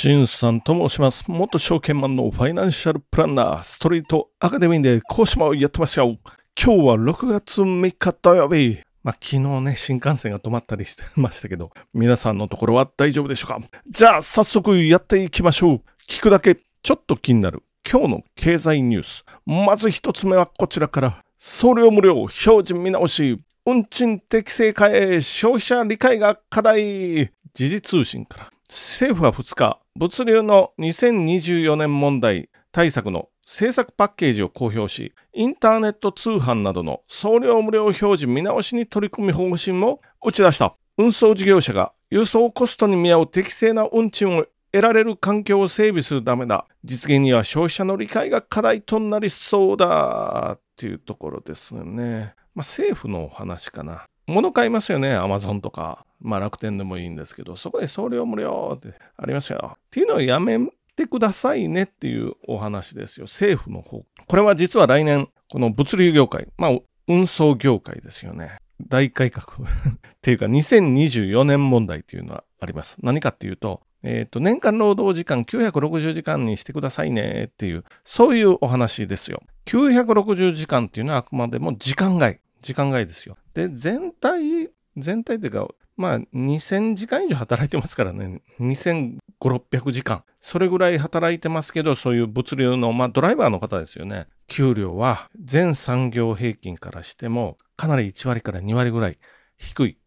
しんさんと申します。元証券マンのファイナンシャルプランナー、ストリートアカデミーで講師もやってますよ。今日は6月3日土曜日。まあ、昨日ね、新幹線が止まったりしてましたけど、皆さんのところは大丈夫でしょうか？じゃあ、早速やっていきましょう。聞くだけちょっと気になる今日の経済ニュース。まず一つ目はこちらから。送料無料、表示見直し、運賃適正化へ消費者理解が課題。時事通信から。政府は2日、物流の2024年問題対策の政策パッケージを公表し、インターネット通販などの送料無料表示見直しに取り組み方針も打ち出した。運送事業者が輸送コストに見合う適正な運賃を得られる環境を整備するためだ。実現には消費者の理解が課題となりそうだ。っていうところですね。まあ、政府のお話かな。物買いますよね、アマゾンとか。まあ楽天でもいいんですけど、そこで送料無料ってありますよ。っていうのをやめてくださいねっていうお話ですよ。政府の方。これは実は来年、この物流業界、まあ運送業界ですよね。大改革 っていうか2024年問題っていうのはあります。何かっていうと、えっ、ー、と、年間労働時間960時間にしてくださいねっていう、そういうお話ですよ。960時間っていうのはあくまでも時間外。時間外ですよ。で、全体、全体っていうか、まあ、2000時間以上働いてますからね。2500、600時間。それぐらい働いてますけど、そういう物流の、まあ、ドライバーの方ですよね。給料は全産業平均からしても、かなり1割から2割ぐらい低い。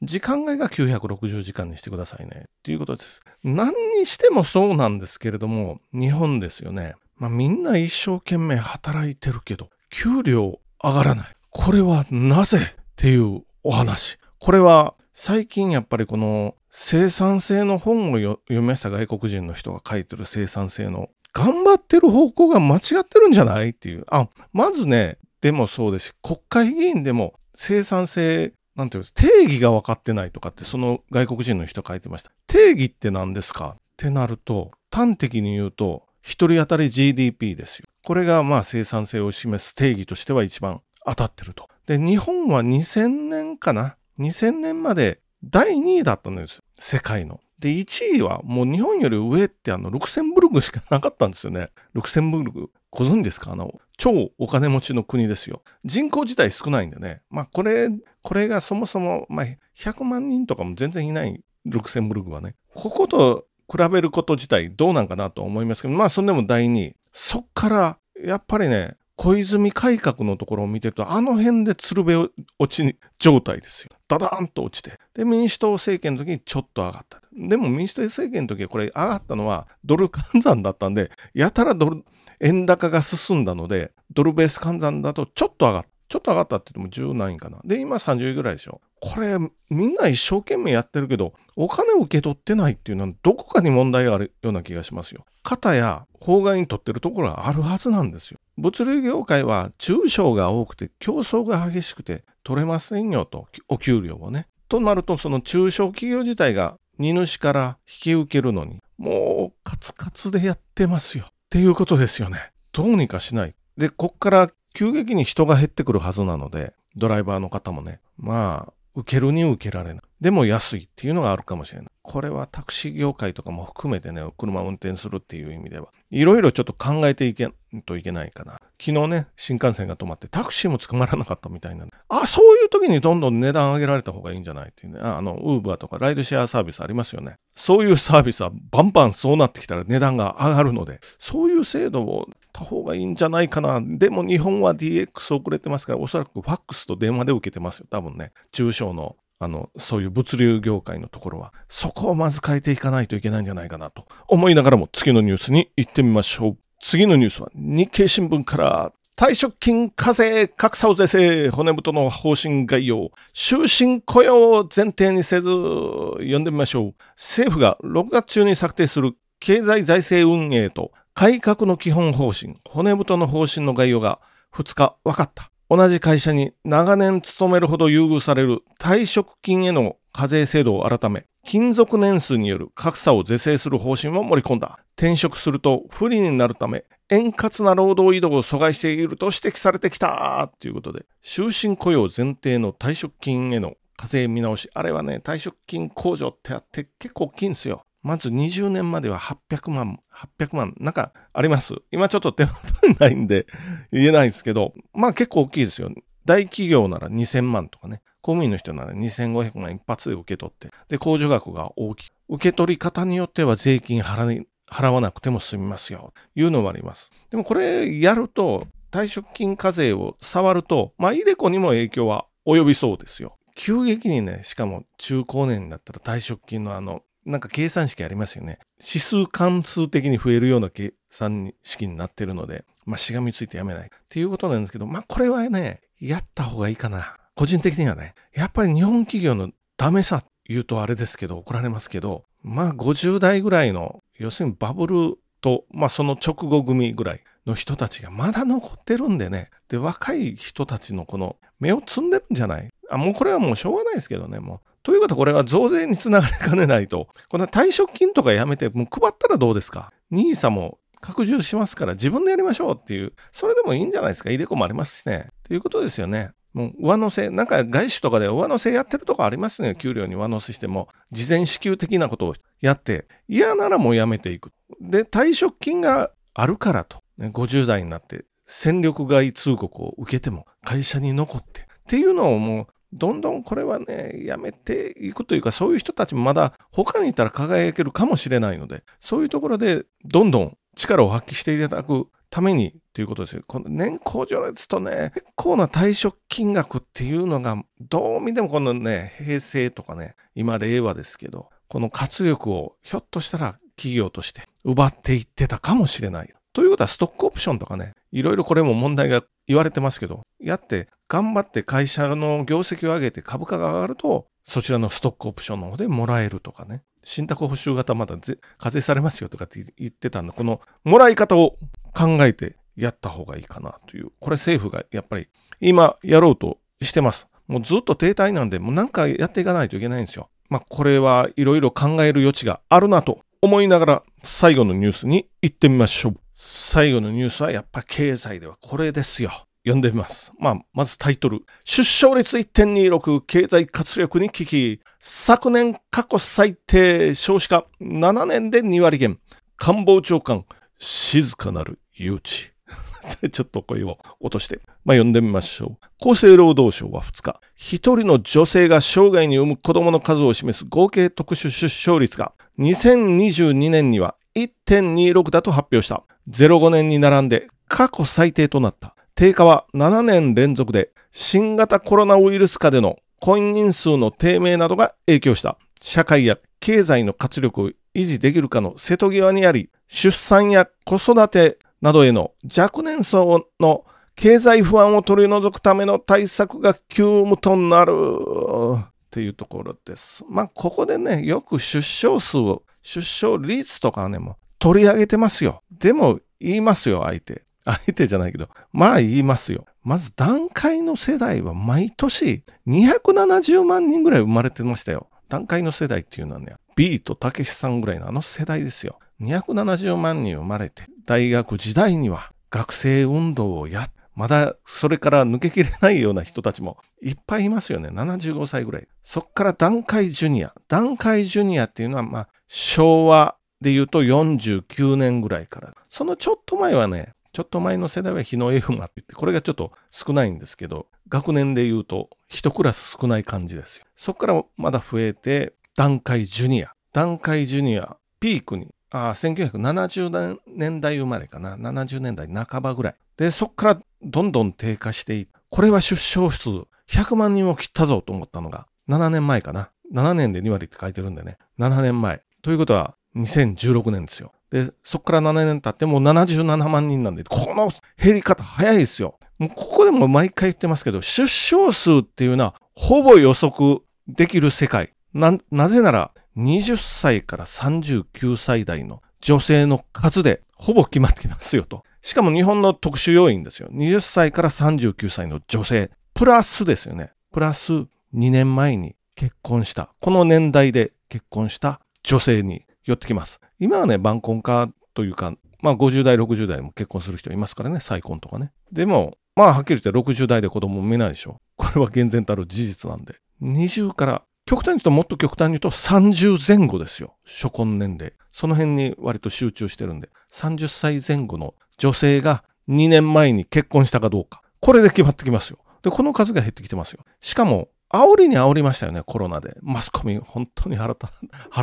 時間外が960時間にしてくださいね。っていうことです。何にしてもそうなんですけれども、日本ですよね。まあ、みんな一生懸命働いてるけど、給料上がらない。これはなぜっていうお話。これは最近やっぱりこの生産性の本を読みました外国人の人が書いてる生産性の頑張ってる方向が間違ってるんじゃないっていう。あ、まずね、でもそうですし、国会議員でも生産性、なんていうんです定義が分かってないとかってその外国人の人書いてました。定義って何ですか？ってなると、端的に言うと、1人当たり GDP ですよ。これがまあ生産性を示す定義としては一番当たってると。で、日本は2000年かな ?2000 年まで第2位だったんです。世界の。で、1位はもう日本より上ってあの、ルクセンブルクしかなかったんですよね。ルクセンブルク。ご存知ですか？あの、超お金持ちの国ですよ。人口自体少ないんでね。まあ、これ、これがそもそも、まあ、100万人とかも全然いないルクセンブルクはね。ここと比べること自体どうなんかなと思いますけど、まあ、そんでも第2位。そっから、やっぱりね、小泉改革のところを見てると、あの辺で鶴瓶落ち状態ですよ。ダダーンと落ちて。で、民主党政権の時にちょっと上がった。でも民主党政権の時はこれ上がったのはドル換算だったんで、やたらドル、円高が進んだので、ドルベース換算だとちょっと上がった。ちょっと上がったって言っても10何位かな。で、今30位ぐらいでしょ。これ、みんな一生懸命やってるけど、お金を受け取ってないっていうのは、どこかに問題があるような気がしますよ。肩や法外に取ってるところがあるはずなんですよ。物流業界は中小が多くて競争が激しくて取れませんよと、お給料をね。となると、その中小企業自体が荷主から引き受けるのに、もうカツカツでやってますよ。っていうことですよね。どうにかしない。で、こっから急激に人が減ってくるはずなので、ドライバーの方もね、まあ、受けるに受けられない。でも安いっていうのがあるかもしれない。これはタクシー業界とかも含めてね、車を運転するっていう意味では、いろいろちょっと考えていけんといけないかな。昨日ね、新幹線が止まってタクシーも捕まらなかったみたいな、あ、そういう時にどんどん値段上げられた方がいいんじゃないっていうね。あの、ウーバーとかライドシェアサービスありますよね。そういうサービスはバンバンそうなってきたら値段が上がるので、そういう制度をた方がいいんじゃないかな。でも日本は DX 遅れてますから、おそらくファックスと電話で受けてますよ。多分ね。中小のあの、そういう物流業界のところは、そこをまず変えていかないといけないんじゃないかなと思いながらも次のニュースに行ってみましょう。次のニュースは日経新聞から退職金課税格差を是正骨太の方針概要終身雇用を前提にせず読んでみましょう政府が6月中に策定する経済財政運営と改革の基本方針骨太の方針の概要が2日分かった同じ会社に長年勤めるほど優遇される退職金への課税制度を改め、勤続年数による格差を是正する方針を盛り込んだ。転職すると不利になるため、円滑な労働移動を阻害していると指摘されてきたということで、終身雇用前提の退職金への課税見直し。あれはね、退職金控除ってあって結構大きいんですよ。まず20年までは800万、800万、なんかあります？今ちょっと手元にないんで言えないですけど、まあ結構大きいですよ。大企業なら2000万とかね、公務員の人なら2500万一発で受け取って、で、控除額が大きい。受け取り方によっては税金払わなくても済みますよ。いうのもあります。でもこれやると、退職金課税を触ると、まあ、イデコにも影響は及びそうですよ。急激にね、しかも中高年になったら退職金のあの、なんか計算式ありますよね。指数関数的に増えるような計算式になってるので、まあ、しがみついてやめない。っていうことなんですけど、まあ、これはね、やった方がいいかな。個人的にはね、やっぱり日本企業のダメさ言うとあれですけど、怒られますけど、まあ50代ぐらいの、要するにバブルと、まあその直後組ぐらいの人たちがまだ残ってるんでね。で、若い人たちのこの目を摘んでるんじゃないあ、もうこれはもうしょうがないですけどね、もう。ということはこれは増税につながりかねないと。この退職金とかやめて、もう配ったらどうですか ?NISA も拡充しますから自分でやりましょうっていう、それでもいいんじゃないですか？イデコもありますしね。ということですよね。もう上乗せ、なんか外資とかで上乗せやってるとこありますね。給料に上乗せしても、事前支給的なことをやって、嫌ならもうやめていく。で、退職金があるからと、ね、50代になって戦力外通告を受けても会社に残ってっていうのをもうどんどんこれはね、やめていくというか、そういう人たちもまだ他にいたら輝けるかもしれないので、そういうところでどんどん力を発揮していただくためにということですよ。この年功序列とね、結構な退職金額っていうのが、どう見てもこのね、平成とかね、今令和ですけど、この活力をひょっとしたら企業として奪っていってたかもしれない。ということはストックオプションとかね、いろいろこれも問題が言われてますけど、やって頑張って会社の業績を上げて株価が上がると、そちらのストックオプションの方でもらえるとかね、信託報酬型まだ課税されますよとかって言ってたんで、このもらい方を考えてやった方がいいかなという、これ政府がやっぱり今やろうとしてます。もうずっと停滞なんで、もう何かやっていかないといけないんですよ。まあこれはいろいろ考える余地があるなと思いながら最後のニュースに行ってみましょう。最後のニュースはやっぱ経済ではこれですよ。読んでみます。まあ、まずタイトル。出生率1.26経済活力に危機。昨年過去最低少子化7年で2割減。官房長官、静かなる誘致。ちょっと声を落として、まあ、読んでみましょう。厚生労働省は2日、一人の女性が生涯に産む子供の数を示す合計特殊出生率が2022年には1.26だと発表した。05年に並んで過去最低となった。低下は7年連続で新型コロナウイルス下での婚姻数の低迷などが影響した。社会や経済の活力を維持できるかの瀬戸際にあり、出産や子育てなどへの若年層の経済不安を取り除くための対策が急務となるっていうところです。まあ、ここでね、よく出生数を、出生率とかね、も取り上げてますよ。でも言いますよ、相手。相手じゃないけど、まあ言いますよ。まず段階の世代は毎年270万人ぐらい生まれてましたよ。段階の世代っていうのはね、ビートたけしさんぐらいのあの世代ですよ。270万人生まれて、大学時代には学生運動をや、まだそれから抜けきれないような人たちもいっぱいいますよね。75歳ぐらい。そっから段階ジュニア。段階ジュニアっていうのは、まあ、昭和で言うと49年ぐらいから。そのちょっと前はね、ちょっと前の世代は日の F マって言って、これがちょっと少ないんですけど、学年で言うと一クラス少ない感じですよ。そこからまだ増えて、段階ジュニア。段階ジュニア、ピークに、あ1970年代生まれかな。70年代半ばぐらい。で、そこからどんどん低下していって、これは出生数100万人を切ったぞと思ったのが、7年前かな。7年で2割って書いてるんでね。7年前。ということは、2016年ですよ。で、そこから7年経ってもう77万人なんで、この減り方早いですよ。もうここでも毎回言ってますけど、出生数っていうのはほぼ予測できる世界。な、なぜなら20歳から39歳代の女性の数でほぼ決まってきますよと。しかも日本の特殊要因ですよ。20歳から39歳の女性。プラスですよね。プラス2年前に結婚した。この年代で結婚した女性に寄ってきます。今はね、晩婚化というか、まあ50代、60代も結婚する人いますからね、再婚とかね。でも、まあはっきり言って60代で子供産めないでしょ。これは厳然たる事実なんで。20から極端に言うともっと極端に言うと30前後ですよ。初婚年齢。その辺に割と集中してるんで、30歳前後の女性が2年前に結婚したかどうか。これで決まってきますよ。で、この数が減ってきてますよ。しかも、煽りに煽りましたよね、コロナで。マスコミ、本当に 腹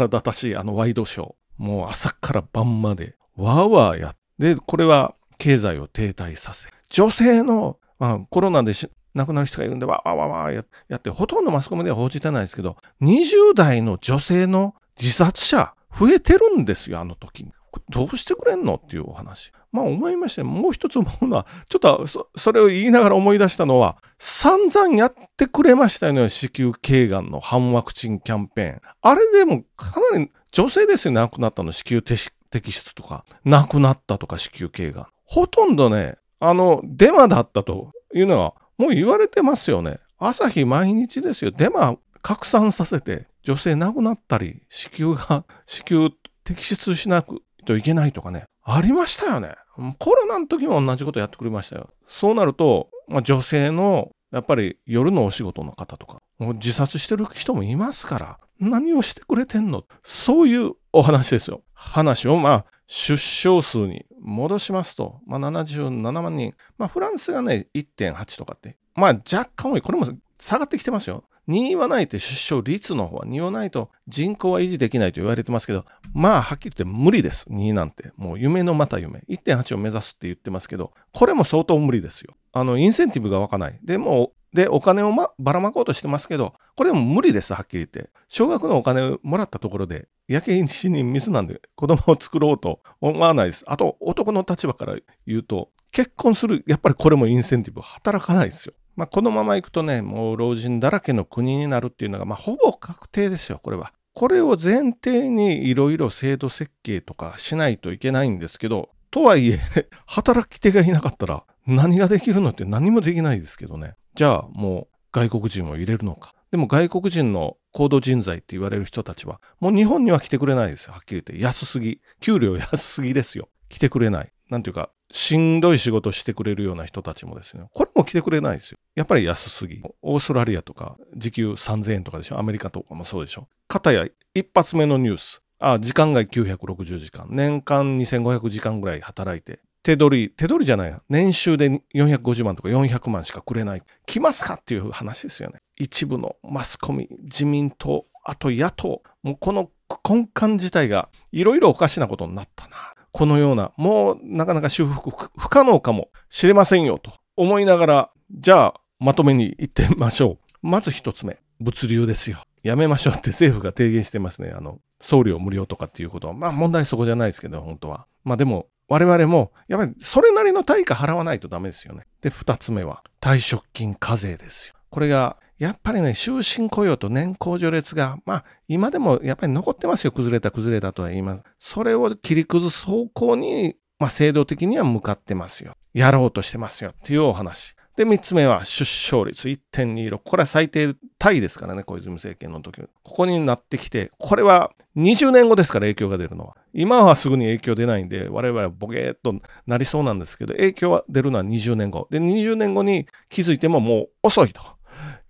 立たしい、あのワイドショー。もう朝から晩まで、わーわーやって、これは経済を停滞させ、女性の、まあ、コロナで亡くなる人がいるんで、わーわーわーやって、ほとんどマスコミでは報じてないですけど、20代の女性の自殺者増えてるんですよ、あの時に。どうしてくれんのっていうお話。まあ思いまして、もう一つ思うのは、ちょっとそれを言いながら思い出したのは、散々やってくれましたよね、子宮頸がんの反ワクチンキャンペーン。あれでもかなり女性ですよ、亡くなったの、子宮摘出とか、亡くなったとか、子宮頸がん。ほとんどね、あの、デマだったというのは、もう言われてますよね。朝日毎日ですよ。デマ拡散させて、女性亡くなったり、子宮が、子宮摘出しなくといけないとかね。ありましたよね。コロナの時も同じことやってくれましたよ。そうなると、まあ、女性のやっぱり夜のお仕事の方とか、もう自殺してる人もいますから、何をしてくれてんの？そういうお話ですよ。話をまあ出生数に戻しますと、まあ、77万人。まあフランスがね1.8とかって、まあ若干多い。これも下がってきてますよ。2はないと出生率の方は2はないと人口は維持できないと言われてますけど、まあはっきり言って無理です。2なんて。もう夢のまた夢。1.8を目指すって言ってますけど、これも相当無理ですよ。あの、インセンティブが湧かない。でも、で、お金を、ま、ばらまこうとしてますけど、これも無理です、はっきり言って。少額のお金をもらったところで、焼け石に水なんで子供を作ろうと思わないです。あと、男の立場から言うと、結婚する、やっぱりこれもインセンティブ働かないですよ。まあ、このままいくとね、もう老人だらけの国になるっていうのが、まあ、ほぼ確定ですよ、これは。これを前提にいろいろ制度設計とかしないといけないんですけど、とはいえ、働き手がいなかったら何ができるのって何もできないですけどね。じゃあもう外国人を入れるのか。でも外国人の高度人材って言われる人たちは、もう日本には来てくれないですよ。はっきり言って。安すぎ。給料安すぎですよ。来てくれない。なんていうか、しんどい仕事してくれるような人たちもですね、これも来てくれないですよ。やっぱり安すぎ。オーストラリアとか、時給3000円とかでしょ。アメリカとかもそうでしょ。かたや一発目のニュース。あ、時間外960時間。年間2500時間ぐらい働いて、手取り、手取りじゃない年収で450万とか400万しかくれない。来ますかっていう話ですよね。一部のマスコミ、自民党、あと野党、もうこの根幹自体がいろいろおかしなことになったな。このような、もうなかなか修復不可能かもしれませんよと思いながら、じゃあまとめに行ってみましょう。まず一つ目、物流ですよ。やめましょうって 政府が提言してますね。あの、送料無料とかっていうことは。まあ問題そこじゃないですけど、本当は。まあでも、我々も、やっぱりそれなりの対価払わないとダメですよね。で、二つ目は、退職金課税ですよ。これがやっぱりね、終身雇用と年功序列が、まあ、今でもやっぱり残ってますよ。崩れた、崩れたとは言います。それを切り崩す方向に、まあ、制度的には向かってますよ。やろうとしてますよ。っていうお話。で、三つ目は出生率1.26。これは最低タイですからね、小泉政権の時。ここになってきて、これは20年後ですから影響が出るのは。今はすぐに影響出ないんで、我々はボケーっとなりそうなんですけど、影響は出るのは20年後。で、20年後に気づいてももう遅いと。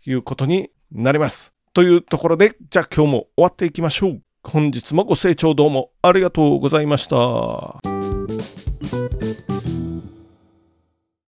いうことになります。というところで、じゃあ今日も終わっていきましょう。本日もご清聴どうもありがとうございました。